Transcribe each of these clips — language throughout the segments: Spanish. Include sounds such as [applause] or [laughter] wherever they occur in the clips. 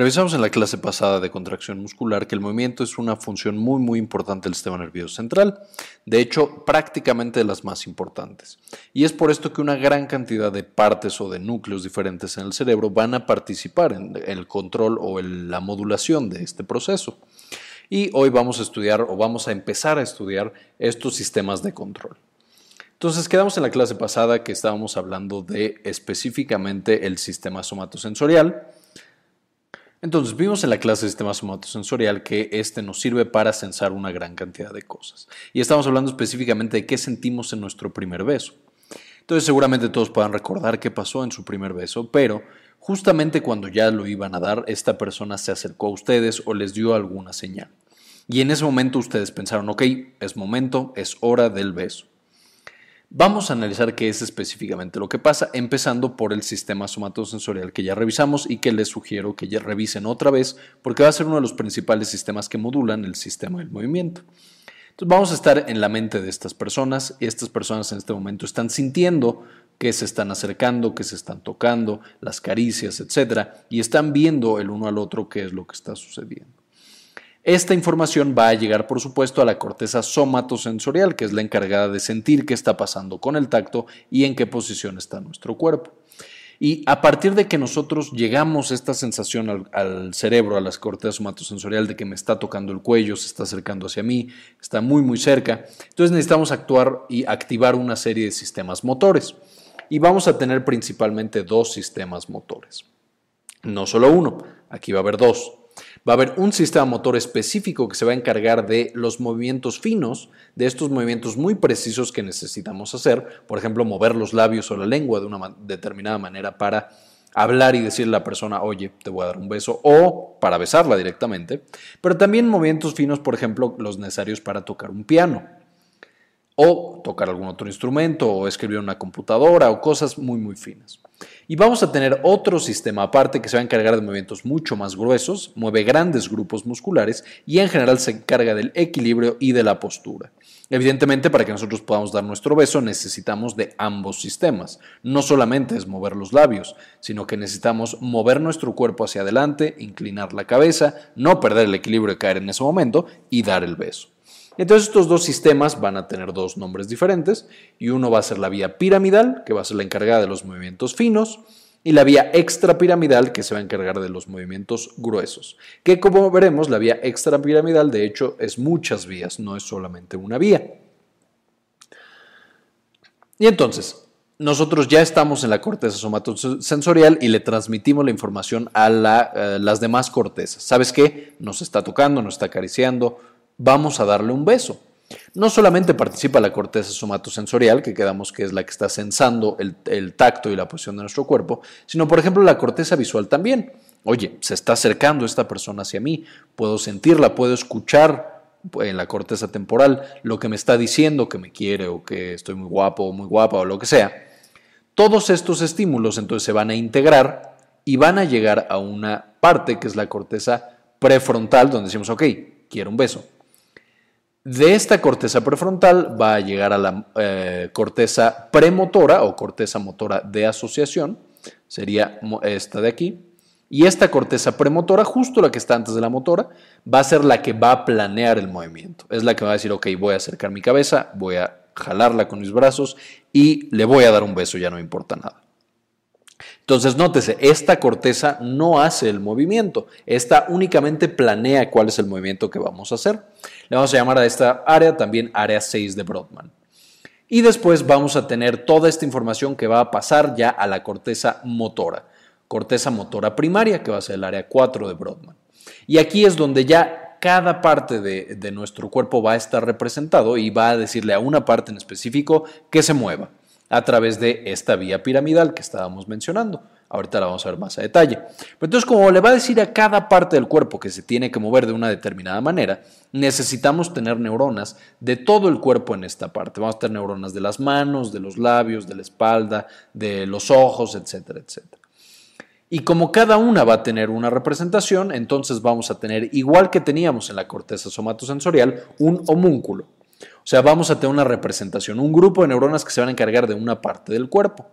Revisamos en la clase pasada de contracción muscular que el movimiento es una función muy muy importante del sistema nervioso central, de hecho prácticamente de las más importantes. Y es por esto que una gran cantidad de partes o de núcleos diferentes en el cerebro van a participar en el control o en la modulación de este proceso. Y hoy vamos a estudiar o vamos a empezar a estudiar estos sistemas de control. Entonces quedamos en la clase pasada que estábamos hablando de específicamente el sistema somatosensorial, entonces, vimos en la clase de sistema somatosensorial que este nos sirve para sensar una gran cantidad de cosas. Y estamos hablando específicamente de qué sentimos en nuestro primer beso. Entonces, seguramente todos puedan recordar qué pasó en su primer beso, pero justamente cuando ya lo iban a dar, esta persona se acercó a ustedes o les dio alguna señal. Y en ese momento ustedes pensaron, ok, es momento, es hora del beso. Vamos a analizar qué es específicamente lo que pasa, empezando por el sistema somatosensorial que ya revisamos y que les sugiero que revisen otra vez porque va a ser uno de los principales sistemas que modulan el sistema del movimiento. Entonces vamos a estar en la mente de estas personas y estas personas en este momento están sintiendo que se están acercando, que se están tocando, las caricias, etc. Y están viendo el uno al otro qué es lo que está sucediendo. Esta información va a llegar, por supuesto, a la corteza somatosensorial, que es la encargada de sentir qué está pasando con el tacto y en qué posición está nuestro cuerpo. Y a partir de que nosotros llegamos esta sensación al, cerebro, a la corteza somatosensorial de que me está tocando el cuello, se está acercando hacia mí, está muy muy cerca, entonces necesitamos actuar y activar una serie de sistemas motores. Y vamos a tener principalmente dos sistemas motores. No solo uno, aquí va a haber dos. Va a haber un sistema motor específico que se va a encargar de los movimientos finos, de estos movimientos muy precisos que necesitamos hacer, por ejemplo, mover los labios o la lengua de una determinada manera para hablar y decirle a la persona, oye, te voy a dar un beso, o para besarla directamente, pero también movimientos finos, por ejemplo, los necesarios para tocar un piano, o tocar algún otro instrumento, o escribir en una computadora, o cosas muy, muy finas. Y vamos a tener otro sistema aparte que se va a encargar de movimientos mucho más gruesos, mueve grandes grupos musculares y en general se encarga del equilibrio y de la postura. Evidentemente, para que nosotros podamos dar nuestro beso necesitamos de ambos sistemas. No solamente es mover los labios, sino que necesitamos mover nuestro cuerpo hacia adelante, inclinar la cabeza, no perder el equilibrio y caer en ese momento y dar el beso. Entonces estos dos sistemas van a tener dos nombres diferentes y uno va a ser la vía piramidal, que va a ser la encargada de los movimientos finos, y la vía extrapiramidal, que se va a encargar de los movimientos gruesos. Que como veremos, la vía extrapiramidal de hecho es muchas vías, no es solamente una vía. Y entonces, nosotros ya estamos en la corteza somatosensorial y le transmitimos la información a, a las demás cortezas. ¿Sabes qué? Nos está tocando, nos está acariciando, vamos a darle un beso. No solamente participa la corteza somatosensorial, que quedamos que es la que está sensando el, tacto y la posición de nuestro cuerpo, sino por ejemplo la corteza visual también. Oye, se está acercando esta persona hacia mí, puedo sentirla, puedo escuchar en la corteza temporal lo que me está diciendo, que me quiere o que estoy muy guapo o muy guapa o lo que sea. Todos estos estímulos entonces se van a integrar y van a llegar a una parte que es la corteza prefrontal, donde decimos, ok, quiero un beso de esta corteza prefrontal va a llegar a la eh, corteza premotora o corteza motora de asociación, sería esta de aquí. Y esta corteza premotora, justo la que está antes de la motora, va a ser la que va a planear el movimiento. Es la que va a decir, ok, voy a acercar mi cabeza, voy a jalarla con mis brazos y le voy a dar un beso, ya no importa nada. Entonces, nótese, esta corteza no hace el movimiento, esta únicamente planea cuál es el movimiento que vamos a hacer. Le vamos a llamar a esta área también área 6 de Brodmann. Y después vamos a tener toda esta información que va a pasar ya a la corteza motora, corteza motora primaria, que va a ser el área 4 de Brodmann. Y aquí es donde ya cada parte de, de nuestro cuerpo va a estar representado y va a decirle a una parte en específico que se mueva a través de esta vía piramidal que estábamos mencionando. Ahorita la vamos a ver más a detalle. Pero entonces, como le va a decir a cada parte del cuerpo que se tiene que mover de una determinada manera, necesitamos tener neuronas de todo el cuerpo en esta parte. Vamos a tener neuronas de las manos, de los labios, de la espalda, de los ojos, etcétera, etcétera. Y como cada una va a tener una representación, entonces vamos a tener, igual que teníamos en la corteza somatosensorial, un homúnculo. O sea, vamos a tener una representación, un grupo de neuronas que se van a encargar de una parte del cuerpo.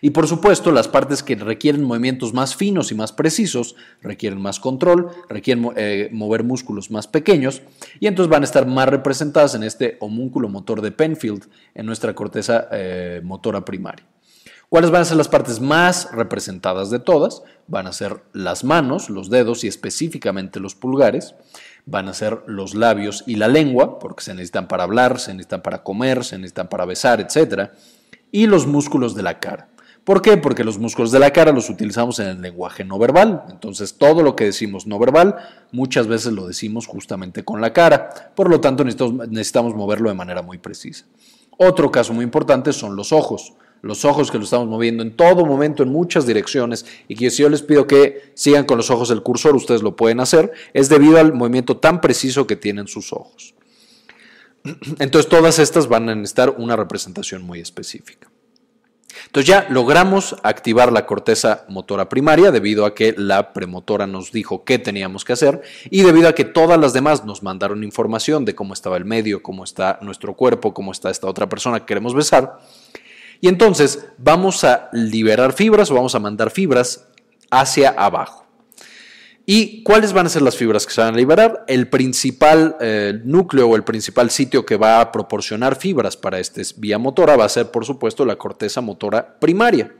Y por supuesto, las partes que requieren movimientos más finos y más precisos requieren más control, requieren eh, mover músculos más pequeños y entonces van a estar más representadas en este homúnculo motor de Penfield, en nuestra corteza eh, motora primaria. ¿Cuáles van a ser las partes más representadas de todas? Van a ser las manos, los dedos y específicamente los pulgares. Van a ser los labios y la lengua, porque se necesitan para hablar, se necesitan para comer, se necesitan para besar, etc. Y los músculos de la cara. ¿Por qué? Porque los músculos de la cara los utilizamos en el lenguaje no verbal. Entonces, todo lo que decimos no verbal, muchas veces lo decimos justamente con la cara. Por lo tanto, necesitamos, moverlo de manera muy precisa. Otro caso muy importante son los ojos los ojos que lo estamos moviendo en todo momento en muchas direcciones y que si yo les pido que sigan con los ojos el cursor, ustedes lo pueden hacer, es debido al movimiento tan preciso que tienen sus ojos. [clears throat] Entonces todas estas van a necesitar una representación muy específica. Entonces ya logramos activar la corteza motora primaria debido a que la premotora nos dijo qué teníamos que hacer y debido a que todas las demás nos mandaron información de cómo estaba el medio, cómo está nuestro cuerpo, cómo está esta otra persona que queremos besar. Y entonces vamos a liberar fibras o vamos a mandar fibras hacia abajo. ¿Y cuáles van a ser las fibras que se van a liberar? El principal eh, núcleo o el principal sitio que va a proporcionar fibras para esta vía motora va a ser, por supuesto, la corteza motora primaria.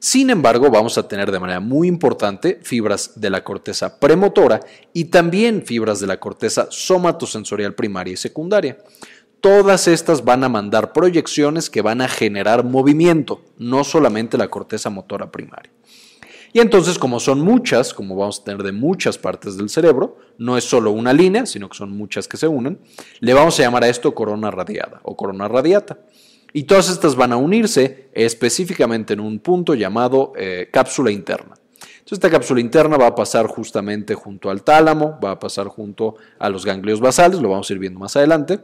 Sin embargo, vamos a tener de manera muy importante fibras de la corteza premotora y también fibras de la corteza somatosensorial primaria y secundaria todas estas van a mandar proyecciones que van a generar movimiento, no solamente la corteza motora primaria. Y entonces, como son muchas, como vamos a tener de muchas partes del cerebro, no es solo una línea, sino que son muchas que se unen, le vamos a llamar a esto corona radiada o corona radiata. Y todas estas van a unirse específicamente en un punto llamado eh, cápsula interna. Esta cápsula interna va a pasar justamente junto al tálamo, va a pasar junto a los ganglios basales, lo vamos a ir viendo más adelante.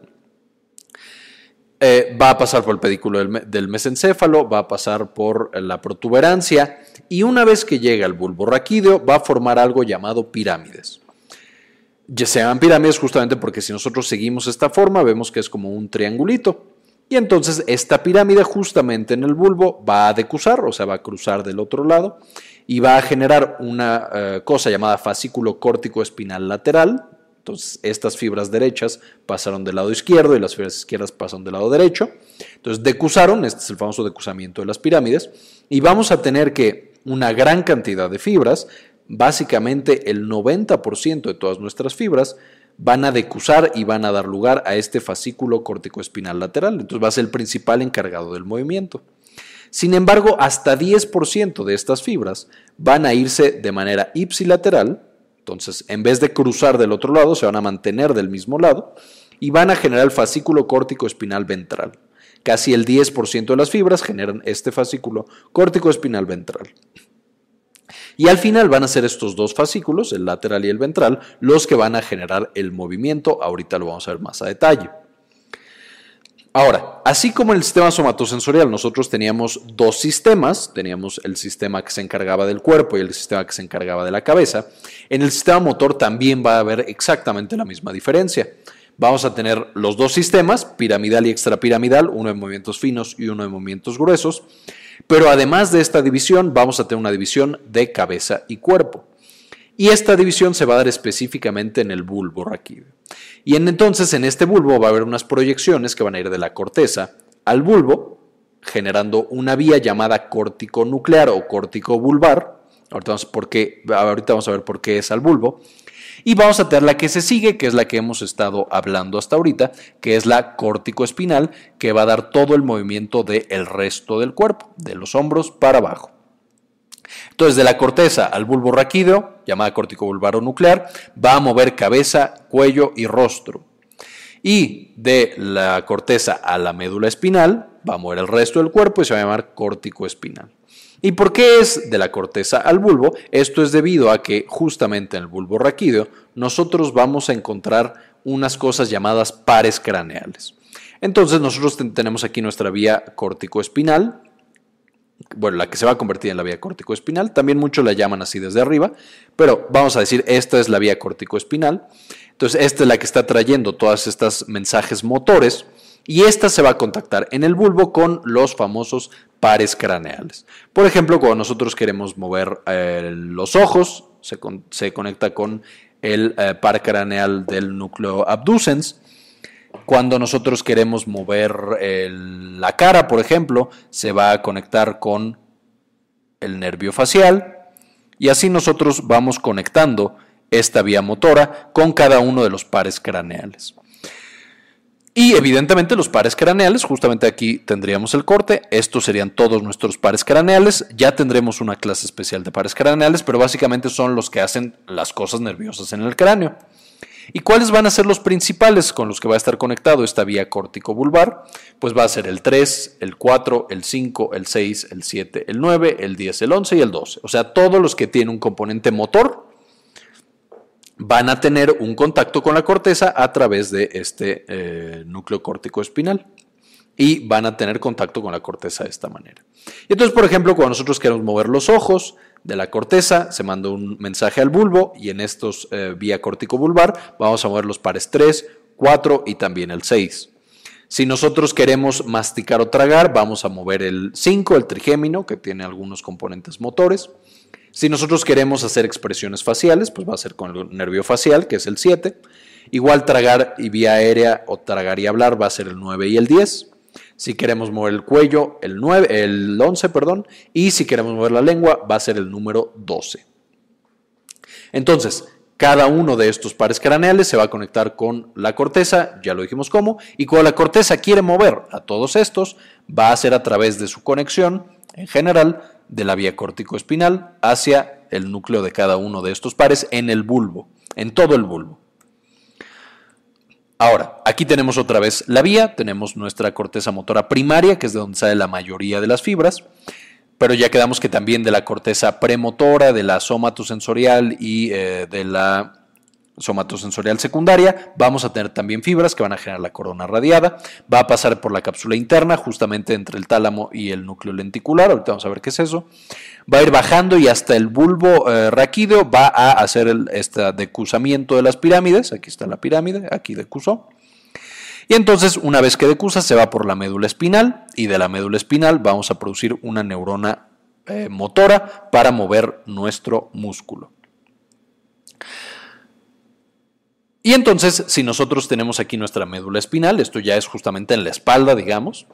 Eh, va a pasar por el pedículo del, mesencéfalo, va a pasar por la protuberancia y una vez que llega al bulbo raquídeo va a formar algo llamado pirámides. Ya se llaman pirámides justamente porque si nosotros seguimos esta forma vemos que es como un triangulito. Y entonces esta pirámide justamente en el bulbo va a decusar, o sea, va a cruzar del otro lado y va a generar una eh, cosa llamada fascículo córtico espinal lateral, entonces, estas fibras derechas pasaron del lado izquierdo y las fibras izquierdas pasaron del lado derecho. Entonces, decusaron, este es el famoso decusamiento de las pirámides, y vamos a tener que una gran cantidad de fibras, básicamente el 90% de todas nuestras fibras, van a decusar y van a dar lugar a este fascículo córtico-espinal lateral. Entonces, va a ser el principal encargado del movimiento. Sin embargo, hasta 10% de estas fibras van a irse de manera ipsilateral, entonces, en vez de cruzar del otro lado, se van a mantener del mismo lado y van a generar el fascículo córtico espinal ventral. Casi el 10% de las fibras generan este fascículo córtico espinal ventral. Y al final van a ser estos dos fascículos, el lateral y el ventral, los que van a generar el movimiento. Ahorita lo vamos a ver más a detalle. Ahora, así como en el sistema somatosensorial nosotros teníamos dos sistemas, teníamos el sistema que se encargaba del cuerpo y el sistema que se encargaba de la cabeza, en el sistema motor también va a haber exactamente la misma diferencia. Vamos a tener los dos sistemas, piramidal y extrapiramidal, uno de movimientos finos y uno de movimientos gruesos, pero además de esta división vamos a tener una división de cabeza y cuerpo. Y esta división se va a dar específicamente en el bulbo raquídeo. Y entonces en este bulbo va a haber unas proyecciones que van a ir de la corteza al bulbo, generando una vía llamada córtico nuclear o córtico bulbar. Ahorita vamos, por qué, ahorita vamos a ver por qué es al bulbo. Y vamos a tener la que se sigue, que es la que hemos estado hablando hasta ahorita, que es la córtico espinal, que va a dar todo el movimiento del resto del cuerpo, de los hombros para abajo. Entonces, de la corteza al bulbo raquídeo, llamada córtico nuclear, va a mover cabeza, cuello y rostro. Y de la corteza a la médula espinal, va a mover el resto del cuerpo y se va a llamar córtico espinal. ¿Y por qué es de la corteza al bulbo? Esto es debido a que justamente en el bulbo raquídeo nosotros vamos a encontrar unas cosas llamadas pares craneales. Entonces nosotros tenemos aquí nuestra vía córtico espinal, bueno, la que se va a convertir en la vía córtico-espinal, también muchos la llaman así desde arriba, pero vamos a decir, esta es la vía córtico-espinal, entonces esta es la que está trayendo todos estos mensajes motores, y esta se va a contactar en el bulbo con los famosos pares craneales. Por ejemplo, cuando nosotros queremos mover eh, los ojos, se, conecta con el eh, par craneal del núcleo abducens. Cuando nosotros queremos mover la cara, por ejemplo, se va a conectar con el nervio facial y así nosotros vamos conectando esta vía motora con cada uno de los pares craneales. Y evidentemente los pares craneales, justamente aquí tendríamos el corte, estos serían todos nuestros pares craneales, ya tendremos una clase especial de pares craneales, pero básicamente son los que hacen las cosas nerviosas en el cráneo. ¿Y cuáles van a ser los principales con los que va a estar conectado esta vía córtico-vulvar? Pues va a ser el 3, el 4, el 5, el 6, el 7, el 9, el 10, el 11 y el 12. O sea, todos los que tienen un componente motor van a tener un contacto con la corteza a través de este eh, núcleo córtico espinal y van a tener contacto con la corteza de esta manera. Y entonces, por ejemplo, cuando nosotros queremos mover los ojos de la corteza, se manda un mensaje al bulbo y en estos eh, vía córtico vulvar vamos a mover los pares 3, 4 y también el 6. Si nosotros queremos masticar o tragar, vamos a mover el 5, el trigémino, que tiene algunos componentes motores. Si nosotros queremos hacer expresiones faciales, pues va a ser con el nervio facial, que es el 7. Igual tragar y vía aérea o tragar y hablar va a ser el 9 y el 10. Si queremos mover el cuello, el, 9, el 11, perdón. Y si queremos mover la lengua, va a ser el número 12. Entonces, cada uno de estos pares craneales se va a conectar con la corteza, ya lo dijimos cómo, y cuando la corteza quiere mover a todos estos, va a ser a través de su conexión, en general, de la vía córtico-espinal hacia el núcleo de cada uno de estos pares en el bulbo, en todo el bulbo. Ahora, aquí tenemos otra vez la vía, tenemos nuestra corteza motora primaria, que es de donde sale la mayoría de las fibras, pero ya quedamos que también de la corteza premotora, de la somatosensorial y eh, de la somatosensorial secundaria, vamos a tener también fibras que van a generar la corona radiada, va a pasar por la cápsula interna, justamente entre el tálamo y el núcleo lenticular, ahorita vamos a ver qué es eso, va a ir bajando y hasta el bulbo eh, raquídeo va a hacer este decusamiento de las pirámides, aquí está la pirámide, aquí decusó, y entonces una vez que decusa se va por la médula espinal y de la médula espinal vamos a producir una neurona eh, motora para mover nuestro músculo. Y entonces, si nosotros tenemos aquí nuestra médula espinal, esto ya es justamente en la espalda, digamos,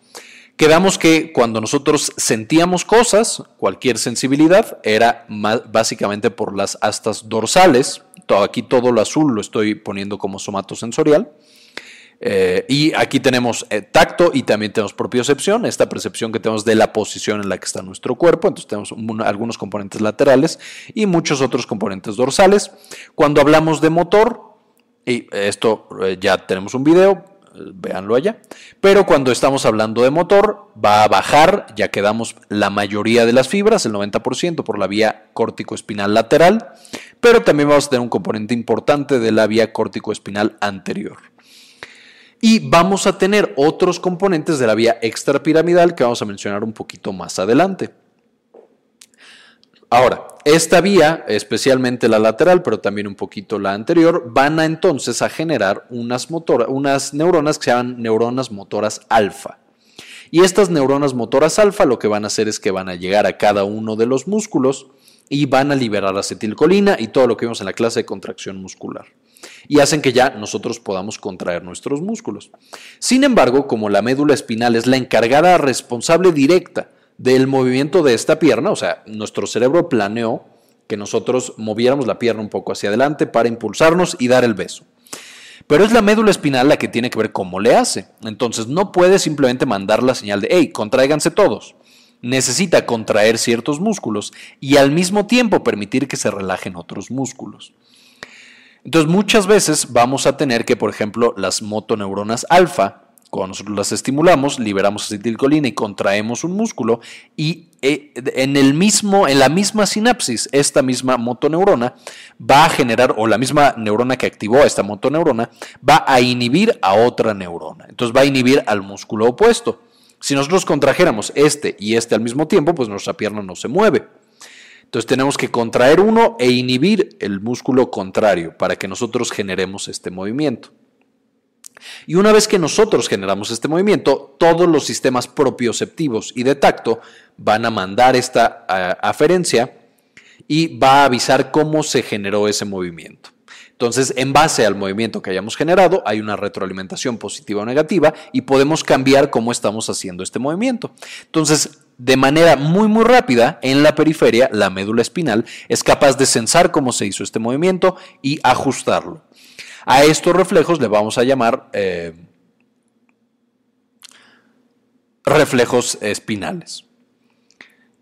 quedamos que cuando nosotros sentíamos cosas, cualquier sensibilidad, era básicamente por las astas dorsales. Todo, aquí todo lo azul lo estoy poniendo como somatosensorial. Eh, y aquí tenemos eh, tacto y también tenemos propiocepción, esta percepción que tenemos de la posición en la que está nuestro cuerpo. Entonces tenemos algunos componentes laterales y muchos otros componentes dorsales. Cuando hablamos de motor, y esto eh, ya tenemos un video, véanlo allá. Pero cuando estamos hablando de motor, va a bajar, ya quedamos la mayoría de las fibras, el 90% por la vía córtico-espinal lateral, pero también vamos a tener un componente importante de la vía córtico-espinal anterior. Y vamos a tener otros componentes de la vía extrapiramidal que vamos a mencionar un poquito más adelante. Ahora, esta vía, especialmente la lateral, pero también un poquito la anterior, van a entonces a generar unas, unas neuronas que se llaman neuronas motoras alfa. Y estas neuronas motoras alfa lo que van a hacer es que van a llegar a cada uno de los músculos y van a liberar acetilcolina y todo lo que vimos en la clase de contracción muscular. Y hacen que ya nosotros podamos contraer nuestros músculos. Sin embargo, como la médula espinal es la encargada responsable directa del movimiento de esta pierna, o sea, nuestro cerebro planeó que nosotros moviéramos la pierna un poco hacia adelante para impulsarnos y dar el beso. Pero es la médula espinal la que tiene que ver cómo le hace. Entonces no puede simplemente mandar la señal de, hey, contráiganse todos. Necesita contraer ciertos músculos y al mismo tiempo permitir que se relajen otros músculos. Entonces muchas veces vamos a tener que, por ejemplo, las motoneuronas alfa cuando nosotros las estimulamos, liberamos acetilcolina y contraemos un músculo y eh, en, el mismo, en la misma sinapsis, esta misma motoneurona va a generar, o la misma neurona que activó a esta motoneurona, va a inhibir a otra neurona. Entonces va a inhibir al músculo opuesto. Si nosotros contrajéramos este y este al mismo tiempo, pues nuestra pierna no se mueve. Entonces tenemos que contraer uno e inhibir el músculo contrario para que nosotros generemos este movimiento. Y una vez que nosotros generamos este movimiento, todos los sistemas propioceptivos y de tacto van a mandar esta aferencia y va a avisar cómo se generó ese movimiento. Entonces, en base al movimiento que hayamos generado, hay una retroalimentación positiva o negativa y podemos cambiar cómo estamos haciendo este movimiento. Entonces, de manera muy muy rápida, en la periferia, la médula espinal es capaz de sensar cómo se hizo este movimiento y ajustarlo. A estos reflejos le vamos a llamar eh, reflejos espinales.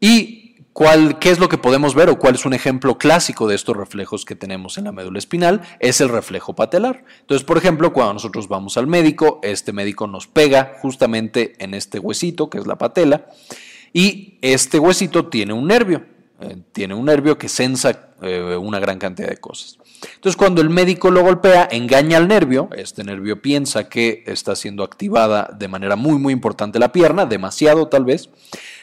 Y ¿Cuál, ¿Qué es lo que podemos ver o cuál es un ejemplo clásico de estos reflejos que tenemos en la médula espinal? Es el reflejo patelar. Entonces, por ejemplo, cuando nosotros vamos al médico, este médico nos pega justamente en este huesito, que es la patela, y este huesito tiene un nervio, eh, tiene un nervio que sensa eh, una gran cantidad de cosas. Entonces, cuando el médico lo golpea, engaña al nervio, este nervio piensa que está siendo activada de manera muy, muy importante la pierna, demasiado tal vez,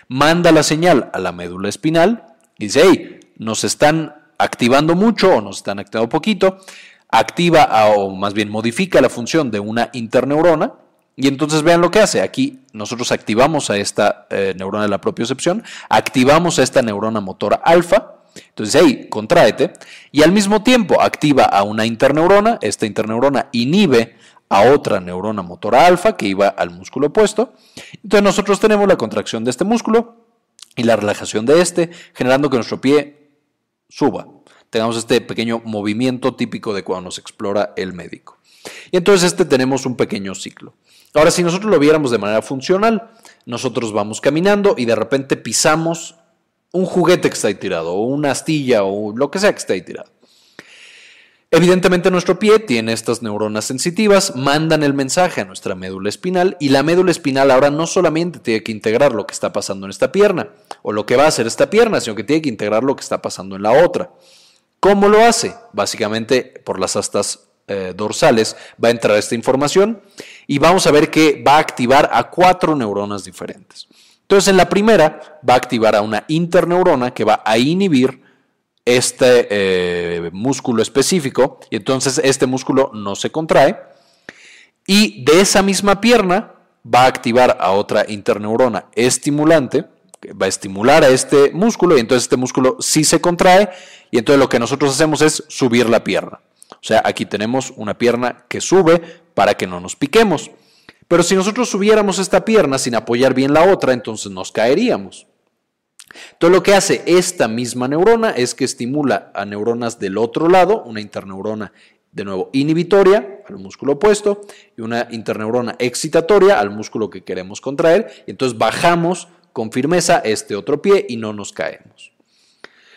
manda la señal a la médula espinal y dice, hey, nos están activando mucho o nos están activando poquito, activa o más bien modifica la función de una interneurona y entonces vean lo que hace. Aquí nosotros activamos a esta eh, neurona de la propiocepción, activamos a esta neurona motora alfa, entonces, hey, contráete, y al mismo tiempo activa a una interneurona, esta interneurona inhibe a otra neurona motora alfa que iba al músculo opuesto. Entonces nosotros tenemos la contracción de este músculo y la relajación de este, generando que nuestro pie suba. Tengamos este pequeño movimiento típico de cuando nos explora el médico. Y entonces este tenemos un pequeño ciclo. Ahora, si nosotros lo viéramos de manera funcional, nosotros vamos caminando y de repente pisamos un juguete que está ahí tirado, o una astilla, o lo que sea que está ahí tirado. Evidentemente nuestro pie tiene estas neuronas sensitivas, mandan el mensaje a nuestra médula espinal y la médula espinal ahora no solamente tiene que integrar lo que está pasando en esta pierna o lo que va a hacer esta pierna, sino que tiene que integrar lo que está pasando en la otra. ¿Cómo lo hace? Básicamente por las astas eh, dorsales va a entrar esta información y vamos a ver que va a activar a cuatro neuronas diferentes. Entonces en la primera va a activar a una interneurona que va a inhibir este eh, músculo específico y entonces este músculo no se contrae y de esa misma pierna va a activar a otra interneurona estimulante que va a estimular a este músculo y entonces este músculo sí se contrae y entonces lo que nosotros hacemos es subir la pierna. O sea, aquí tenemos una pierna que sube para que no nos piquemos. Pero si nosotros subiéramos esta pierna sin apoyar bien la otra, entonces nos caeríamos. Todo lo que hace esta misma neurona es que estimula a neuronas del otro lado, una interneurona de nuevo inhibitoria al músculo opuesto y una interneurona excitatoria al músculo que queremos contraer. Entonces bajamos con firmeza este otro pie y no nos caemos.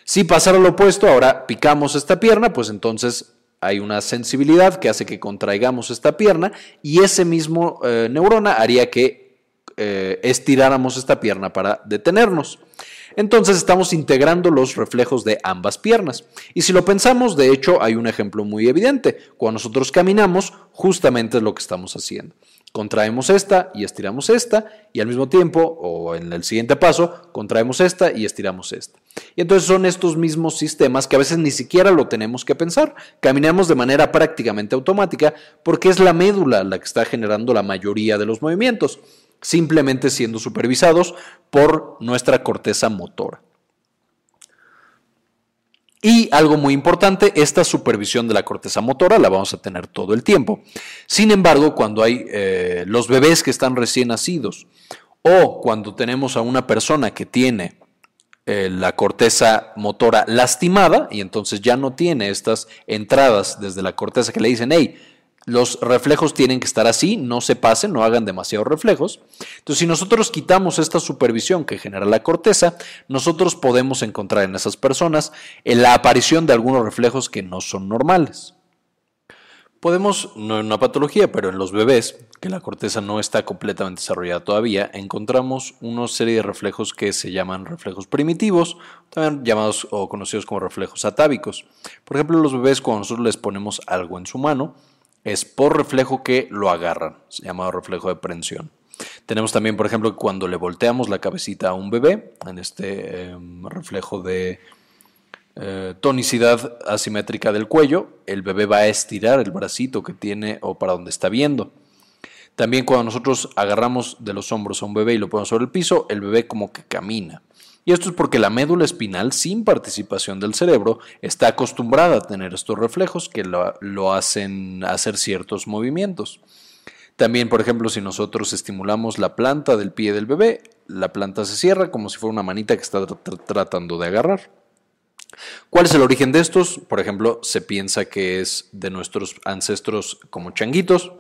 Si pasara lo opuesto, ahora picamos esta pierna, pues entonces hay una sensibilidad que hace que contraigamos esta pierna y ese mismo eh, neurona haría que eh, estiráramos esta pierna para detenernos. Entonces estamos integrando los reflejos de ambas piernas. Y si lo pensamos, de hecho, hay un ejemplo muy evidente. Cuando nosotros caminamos, justamente es lo que estamos haciendo. Contraemos esta y estiramos esta, y al mismo tiempo, o en el siguiente paso, contraemos esta y estiramos esta. Y entonces son estos mismos sistemas que a veces ni siquiera lo tenemos que pensar. Caminamos de manera prácticamente automática porque es la médula la que está generando la mayoría de los movimientos simplemente siendo supervisados por nuestra corteza motora. Y algo muy importante, esta supervisión de la corteza motora la vamos a tener todo el tiempo. Sin embargo, cuando hay eh, los bebés que están recién nacidos o cuando tenemos a una persona que tiene eh, la corteza motora lastimada y entonces ya no tiene estas entradas desde la corteza que le dicen, hey, los reflejos tienen que estar así, no se pasen, no hagan demasiados reflejos. Entonces, si nosotros quitamos esta supervisión que genera la corteza, nosotros podemos encontrar en esas personas la aparición de algunos reflejos que no son normales. Podemos, no en una patología, pero en los bebés, que la corteza no está completamente desarrollada todavía, encontramos una serie de reflejos que se llaman reflejos primitivos, también llamados o conocidos como reflejos atávicos. Por ejemplo, los bebés cuando nosotros les ponemos algo en su mano, es por reflejo que lo agarran, llamado reflejo de prensión. Tenemos también, por ejemplo, cuando le volteamos la cabecita a un bebé, en este em, reflejo de eh, tonicidad asimétrica del cuello, el bebé va a estirar el bracito que tiene o para donde está viendo. También cuando nosotros agarramos de los hombros a un bebé y lo ponemos sobre el piso, el bebé como que camina. Y esto es porque la médula espinal, sin participación del cerebro, está acostumbrada a tener estos reflejos que lo, hacen hacer ciertos movimientos. También, por ejemplo, si nosotros estimulamos la planta del pie del bebé, la planta se cierra como si fuera una manita que está tratando de agarrar. ¿Cuál es el origen de estos? Por ejemplo, se piensa que es de nuestros ancestros como changuitos,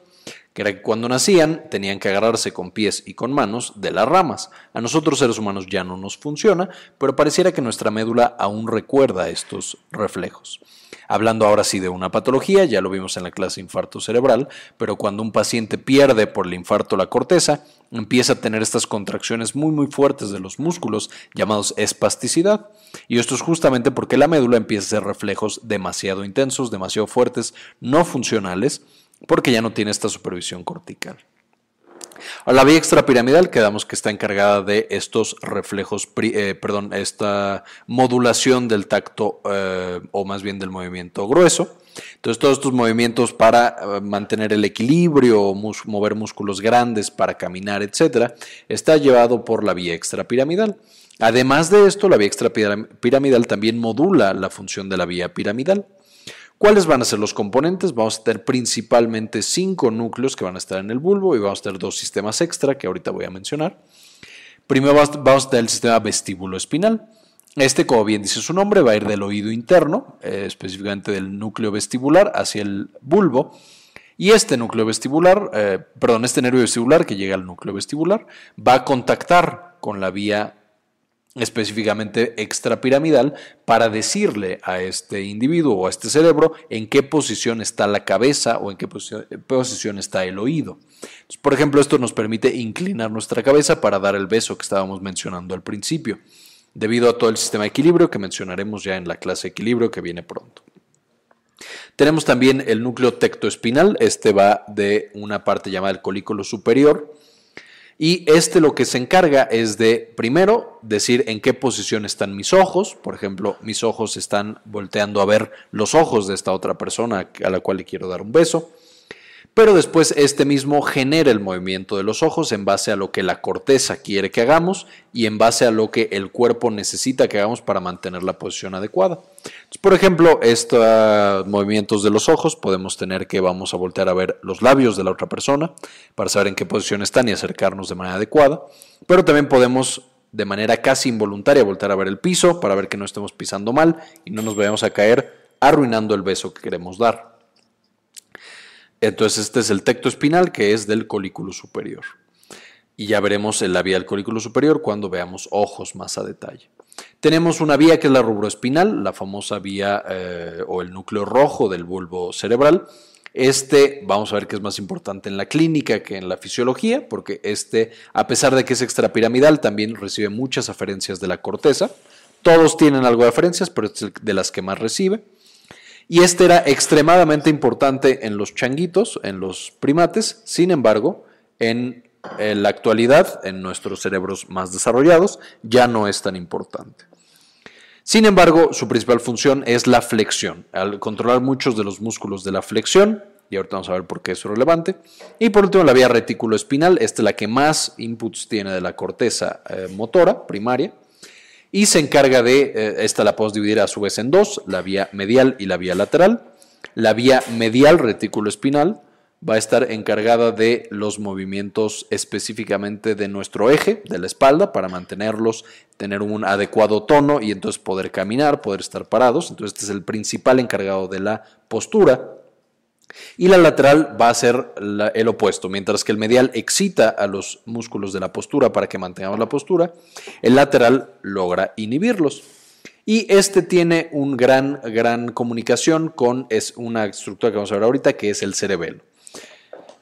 que era que cuando nacían tenían que agarrarse con pies y con manos de las ramas. A nosotros seres humanos ya no nos funciona, pero pareciera que nuestra médula aún recuerda estos reflejos. Hablando ahora sí de una patología, ya lo vimos en la clase infarto cerebral, pero cuando un paciente pierde por el infarto la corteza, empieza a tener estas contracciones muy muy fuertes de los músculos llamados espasticidad. Y esto es justamente porque la médula empieza a hacer reflejos demasiado intensos, demasiado fuertes, no funcionales, porque ya no tiene esta supervisión cortical. A la vía extrapiramidal quedamos que está encargada de estos reflejos, eh, perdón, esta modulación del tacto eh, o más bien del movimiento grueso. Entonces todos estos movimientos para eh, mantener el equilibrio, mover músculos grandes para caminar, etcétera, está llevado por la vía extrapiramidal. Además de esto, la vía extrapiramidal también modula la función de la vía piramidal. ¿Cuáles van a ser los componentes? Vamos a tener principalmente cinco núcleos que van a estar en el bulbo y vamos a tener dos sistemas extra que ahorita voy a mencionar. Primero vamos a tener el sistema vestíbulo espinal. Este, como bien dice su nombre, va a ir del oído interno, eh, específicamente del núcleo vestibular, hacia el bulbo. Y este núcleo vestibular, eh, perdón, este nervio vestibular que llega al núcleo vestibular, va a contactar con la vía específicamente extrapiramidal, para decirle a este individuo o a este cerebro en qué posición está la cabeza o en qué posición está el oído. por ejemplo, esto nos permite inclinar nuestra cabeza para dar el beso que estábamos mencionando al principio, debido a todo el sistema de equilibrio que mencionaremos ya en la clase de equilibrio que viene pronto. Tenemos también el núcleo tectoespinal, este va de una parte llamada el colículo superior, y este lo que se encarga es de, primero, decir en qué posición están mis ojos. Por ejemplo, mis ojos están volteando a ver los ojos de esta otra persona a la cual le quiero dar un beso pero después este mismo genera el movimiento de los ojos en base a lo que la corteza quiere que hagamos y en base a lo que el cuerpo necesita que hagamos para mantener la posición adecuada. por ejemplo, estos movimientos de los ojos podemos tener que vamos a voltear a ver los labios de la otra persona para saber en qué posición están y acercarnos de manera adecuada, pero también podemos de manera casi involuntaria voltear a ver el piso para ver que no estemos pisando mal y no nos vayamos a caer arruinando el beso que queremos dar. Entonces este es el tecto espinal que es del colículo superior. Y ya veremos la vía del colículo superior cuando veamos ojos más a detalle. Tenemos una vía que es la rubroespinal, la famosa vía eh, o el núcleo rojo del bulbo cerebral. Este vamos a ver que es más importante en la clínica que en la fisiología, porque este, a pesar de que es extrapiramidal, también recibe muchas aferencias de la corteza. Todos tienen algo de aferencias, pero es de las que más recibe. Y este era extremadamente importante en los changuitos, en los primates, sin embargo, en, la actualidad, en nuestros cerebros más desarrollados, ya no es tan importante. Sin embargo, su principal función es la flexión, al controlar muchos de los músculos de la flexión, y ahorita vamos a ver por qué es relevante. Y por último, la vía retículo espinal, esta es la que más inputs tiene de la corteza eh, motora primaria, y se encarga de, eh, esta la podemos dividir a su vez en dos, la vía medial y la vía lateral. La vía medial retículo espinal va a estar encargada de los movimientos específicamente de nuestro eje, de la espalda, para mantenerlos, tener un adecuado tono y entonces poder caminar, poder estar parados. Entonces este es el principal encargado de la postura. Y la lateral va a ser el opuesto, mientras que el medial excita a los músculos de la postura para que mantengamos la postura, el lateral logra inhibirlos. Y este tiene una gran, gran comunicación con es una estructura que vamos a ver ahorita, que es el cerebelo.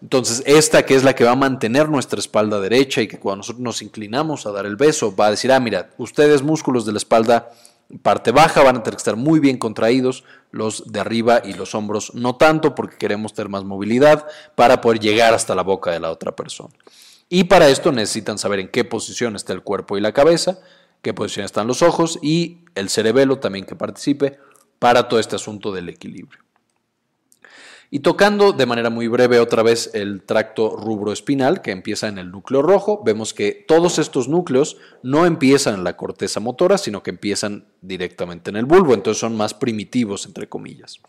Entonces, esta que es la que va a mantener nuestra espalda derecha y que cuando nosotros nos inclinamos a dar el beso, va a decir, ah, mira, ustedes músculos de la espalda parte baja van a tener que estar muy bien contraídos, los de arriba y los hombros no tanto porque queremos tener más movilidad para poder llegar hasta la boca de la otra persona. Y para esto necesitan saber en qué posición está el cuerpo y la cabeza, qué posición están los ojos y el cerebelo también que participe para todo este asunto del equilibrio. Y tocando de manera muy breve otra vez el tracto rubroespinal que empieza en el núcleo rojo, vemos que todos estos núcleos no empiezan en la corteza motora, sino que empiezan directamente en el bulbo, entonces son más primitivos, entre comillas.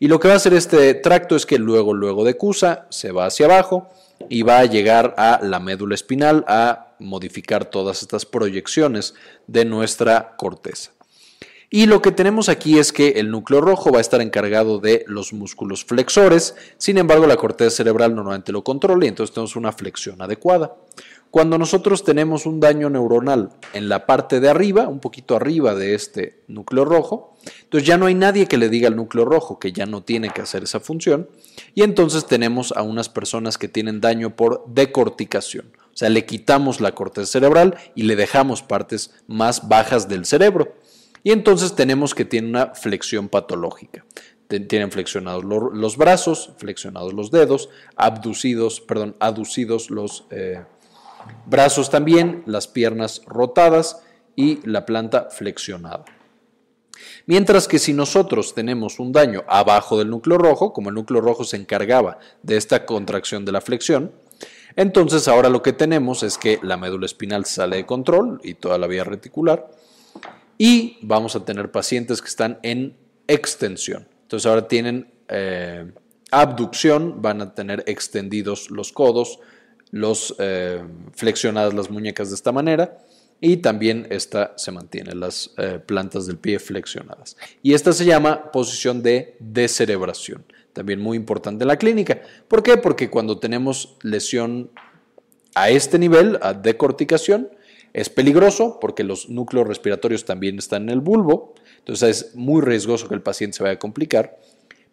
Y lo que va a hacer este tracto es que luego, luego de CUSA, se va hacia abajo y va a llegar a la médula espinal a modificar todas estas proyecciones de nuestra corteza. Y lo que tenemos aquí es que el núcleo rojo va a estar encargado de los músculos flexores, sin embargo la corteza cerebral normalmente lo controla y entonces tenemos una flexión adecuada. Cuando nosotros tenemos un daño neuronal en la parte de arriba, un poquito arriba de este núcleo rojo, entonces ya no hay nadie que le diga al núcleo rojo que ya no tiene que hacer esa función y entonces tenemos a unas personas que tienen daño por decorticación. O sea, le quitamos la corteza cerebral y le dejamos partes más bajas del cerebro. Y entonces tenemos que tiene una flexión patológica. Tienen flexionados los brazos, flexionados los dedos, abducidos, perdón, aducidos los eh, brazos también, las piernas rotadas y la planta flexionada. Mientras que si nosotros tenemos un daño abajo del núcleo rojo, como el núcleo rojo se encargaba de esta contracción de la flexión, entonces ahora lo que tenemos es que la médula espinal sale de control y toda la vía reticular y vamos a tener pacientes que están en extensión. Entonces ahora tienen eh, abducción, van a tener extendidos los codos, los eh, flexionadas las muñecas de esta manera y también esta se mantiene, las eh, plantas del pie flexionadas. Y esta se llama posición de descerebración, también muy importante en la clínica. ¿Por qué? Porque cuando tenemos lesión a este nivel, a decorticación, es peligroso porque los núcleos respiratorios también están en el bulbo, entonces es muy riesgoso que el paciente se vaya a complicar.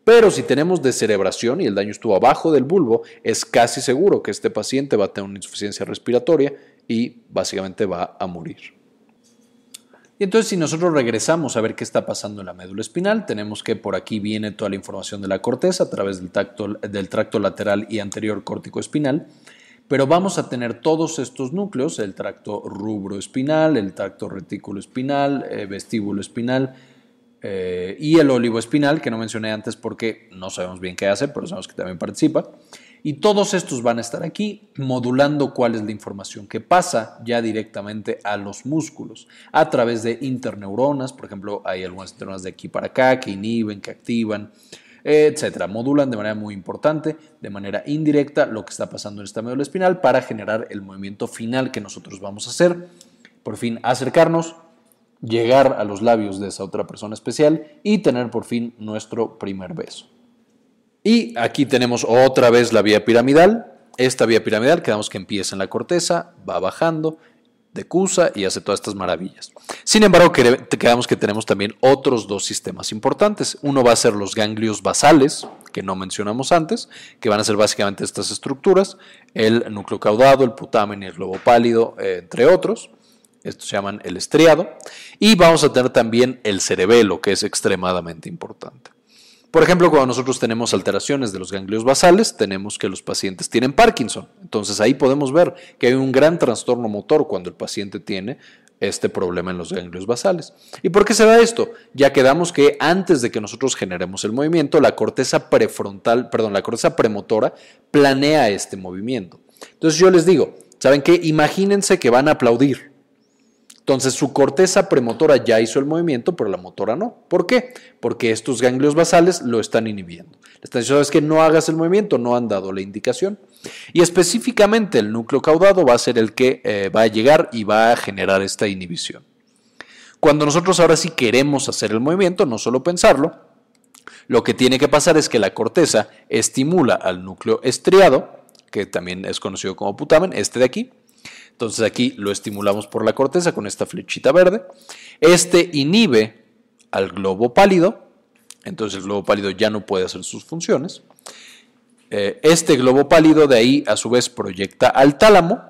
Pero si tenemos descerebración y el daño estuvo abajo del bulbo, es casi seguro que este paciente va a tener una insuficiencia respiratoria y básicamente va a morir. Y entonces si nosotros regresamos a ver qué está pasando en la médula espinal, tenemos que por aquí viene toda la información de la corteza a través del, del tracto lateral y anterior córtico espinal pero vamos a tener todos estos núcleos, el tracto rubro espinal, el tracto retículo espinal, eh, vestíbulo espinal eh, y el ólivo espinal, que no mencioné antes porque no sabemos bien qué hace, pero sabemos que también participa. Y todos estos van a estar aquí modulando cuál es la información que pasa ya directamente a los músculos a través de interneuronas. Por ejemplo, hay algunas neuronas de aquí para acá que inhiben, que activan, etcétera. Modulan de manera muy importante, de manera indirecta, lo que está pasando en esta médula espinal para generar el movimiento final que nosotros vamos a hacer. Por fin, acercarnos, llegar a los labios de esa otra persona especial y tener por fin nuestro primer beso. Y aquí tenemos otra vez la vía piramidal. Esta vía piramidal, quedamos que empieza en la corteza, va bajando, decusa y hace todas estas maravillas. Sin embargo, quedamos que tenemos también otros dos sistemas importantes. Uno va a ser los ganglios basales, que no mencionamos antes, que van a ser básicamente estas estructuras, el núcleo caudado, el putamen y el globo pálido, eh, entre otros. Estos se llaman el estriado. Y vamos a tener también el cerebelo, que es extremadamente importante. Por ejemplo, cuando nosotros tenemos alteraciones de los ganglios basales, tenemos que los pacientes tienen Parkinson. Entonces ahí podemos ver que hay un gran trastorno motor cuando el paciente tiene este problema en los ganglios basales. ¿Y por qué se da esto? Ya quedamos que antes de que nosotros generemos el movimiento, la corteza prefrontal, perdón, la corteza premotora planea este movimiento. Entonces yo les digo, ¿saben qué? Imagínense que van a aplaudir. Entonces su corteza premotora ya hizo el movimiento, pero la motora no. ¿Por qué? Porque estos ganglios basales lo están inhibiendo. Le están diciendo, que no hagas el movimiento, no han dado la indicación. Y específicamente el núcleo caudado va a ser el que eh, va a llegar y va a generar esta inhibición. Cuando nosotros ahora sí queremos hacer el movimiento, no solo pensarlo, lo que tiene que pasar es que la corteza estimula al núcleo estriado, que también es conocido como putamen, este de aquí, entonces aquí lo estimulamos por la corteza con esta flechita verde. Este inhibe al globo pálido, entonces el globo pálido ya no puede hacer sus funciones. Eh, este globo pálido de ahí a su vez proyecta al tálamo,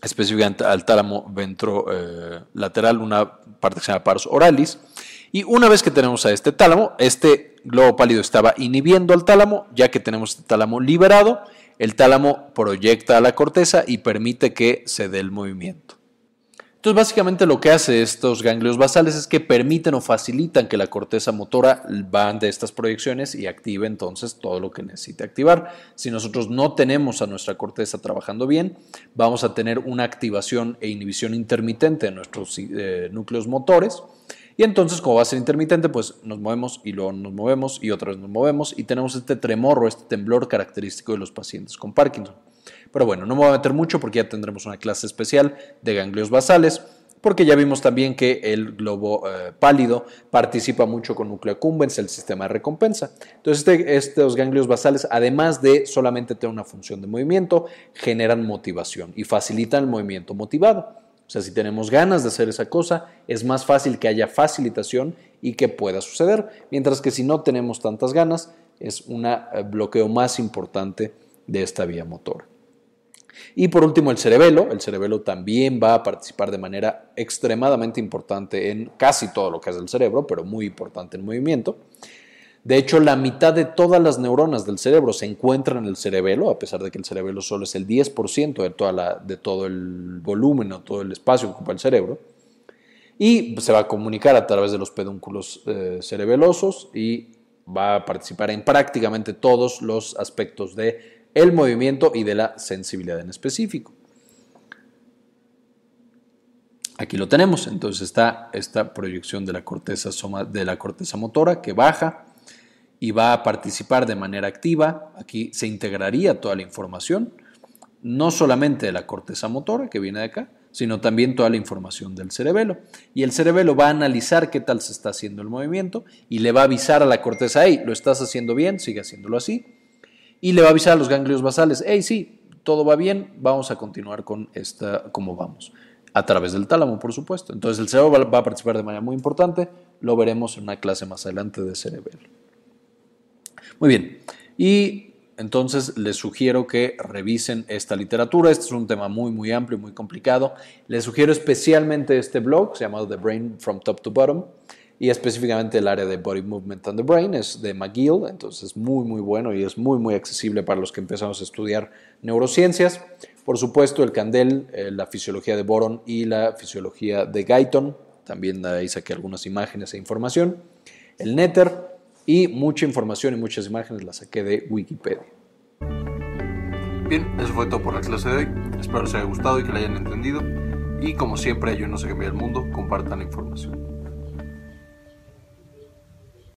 específicamente al tálamo ventrolateral, una parte que se llama pars oralis. Y una vez que tenemos a este tálamo, este globo pálido estaba inhibiendo al tálamo, ya que tenemos este tálamo liberado, el tálamo proyecta a la corteza y permite que se dé el movimiento. Entonces, básicamente lo que hace estos ganglios basales es que permiten o facilitan que la corteza motora van de estas proyecciones y active entonces todo lo que necesite activar. Si nosotros no tenemos a nuestra corteza trabajando bien, vamos a tener una activación e inhibición intermitente de nuestros eh, núcleos motores. Y entonces, como va a ser intermitente, pues nos movemos y luego nos movemos y otra vez nos movemos y tenemos este tremor o este temblor característico de los pacientes con Parkinson. Pero bueno, no me voy a meter mucho porque ya tendremos una clase especial de ganglios basales, porque ya vimos también que el globo eh, pálido participa mucho con núcleo accumbens, el sistema de recompensa. Entonces, este, estos ganglios basales, además de solamente tener una función de movimiento, generan motivación y facilitan el movimiento motivado. O sea, si tenemos ganas de hacer esa cosa, es más fácil que haya facilitación y que pueda suceder, mientras que si no tenemos tantas ganas, es un eh, bloqueo más importante de esta vía motora. Y por último, el cerebelo. El cerebelo también va a participar de manera extremadamente importante en casi todo lo que es el cerebro, pero muy importante en movimiento. De hecho, la mitad de todas las neuronas del cerebro se encuentran en el cerebelo, a pesar de que el cerebelo solo es el 10% de, toda la, de todo el volumen o todo el espacio que ocupa el cerebro. Y se va a comunicar a través de los pedúnculos eh, cerebelosos y va a participar en prácticamente todos los aspectos de el movimiento y de la sensibilidad en específico. Aquí lo tenemos, entonces está esta proyección de la corteza, de la corteza motora que baja y va a participar de manera activa. Aquí se integraría toda la información, no solamente de la corteza motora que viene de acá, sino también toda la información del cerebelo. Y el cerebelo va a analizar qué tal se está haciendo el movimiento y le va a avisar a la corteza, hey, lo estás haciendo bien, sigue haciéndolo así y le va a avisar a los ganglios basales, hey, sí, todo va bien, vamos a continuar con esta, como vamos, a través del tálamo, por supuesto. Entonces el cerebro va a participar de manera muy importante, lo veremos en una clase más adelante de cerebelo. Muy bien, y entonces les sugiero que revisen esta literatura. Este es un tema muy, muy amplio muy complicado. Les sugiero especialmente este blog, se llama The Brain from Top to Bottom y específicamente el área de Body Movement and the Brain es de McGill, entonces es muy muy bueno y es muy muy accesible para los que empezamos a estudiar neurociencias. Por supuesto el Candel, eh, la fisiología de Boron y la fisiología de Guyton, también ahí saqué algunas imágenes e información. El Nether y mucha información y muchas imágenes las saqué de Wikipedia. Bien, eso fue todo por la clase de hoy. Espero les haya gustado y que la hayan entendido. Y como siempre, no sé qué el mundo, compartan la información.